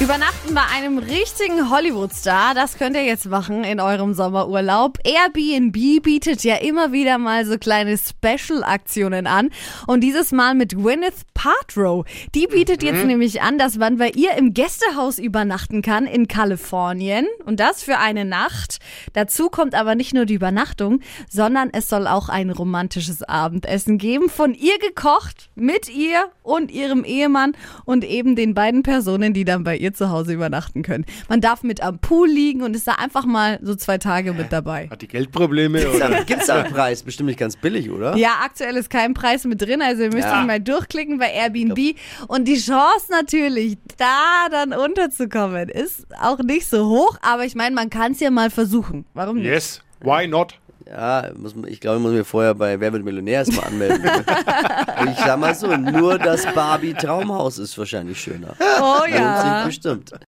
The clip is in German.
Übernachten bei einem richtigen Hollywood-Star, das könnt ihr jetzt machen in eurem Sommerurlaub. Airbnb bietet ja immer wieder mal so kleine Special-Aktionen an. Und dieses Mal mit Gwyneth Paltrow. Die bietet jetzt nämlich an, dass man bei ihr im Gästehaus übernachten kann in Kalifornien. Und das für eine Nacht. Dazu kommt aber nicht nur die Übernachtung, sondern es soll auch ein romantisches Abendessen geben. Von ihr gekocht, mit ihr und ihrem Ehemann und eben den beiden Personen, die dann bei ihr zu Hause übernachten können. Man darf mit am Pool liegen und ist da einfach mal so zwei Tage mit dabei. Hat die Geldprobleme? Oder? Gibt es einen Preis? Bestimmt nicht ganz billig, oder? Ja, aktuell ist kein Preis mit drin, also ihr müsst Ja. euch mal durchklicken bei Airbnb. Und die Chance natürlich, da dann unterzukommen, ist auch nicht so hoch, aber ich meine, man kann es ja mal versuchen. Warum nicht? Yes, why not? Ja, muss, man- ich glaube, ich muss mir vorher bei Wer wird Millionär erstmal anmelden. ich sag mal so, nur das Barbie-Traumhaus ist wahrscheinlich schöner. Oh ja. bestimmt.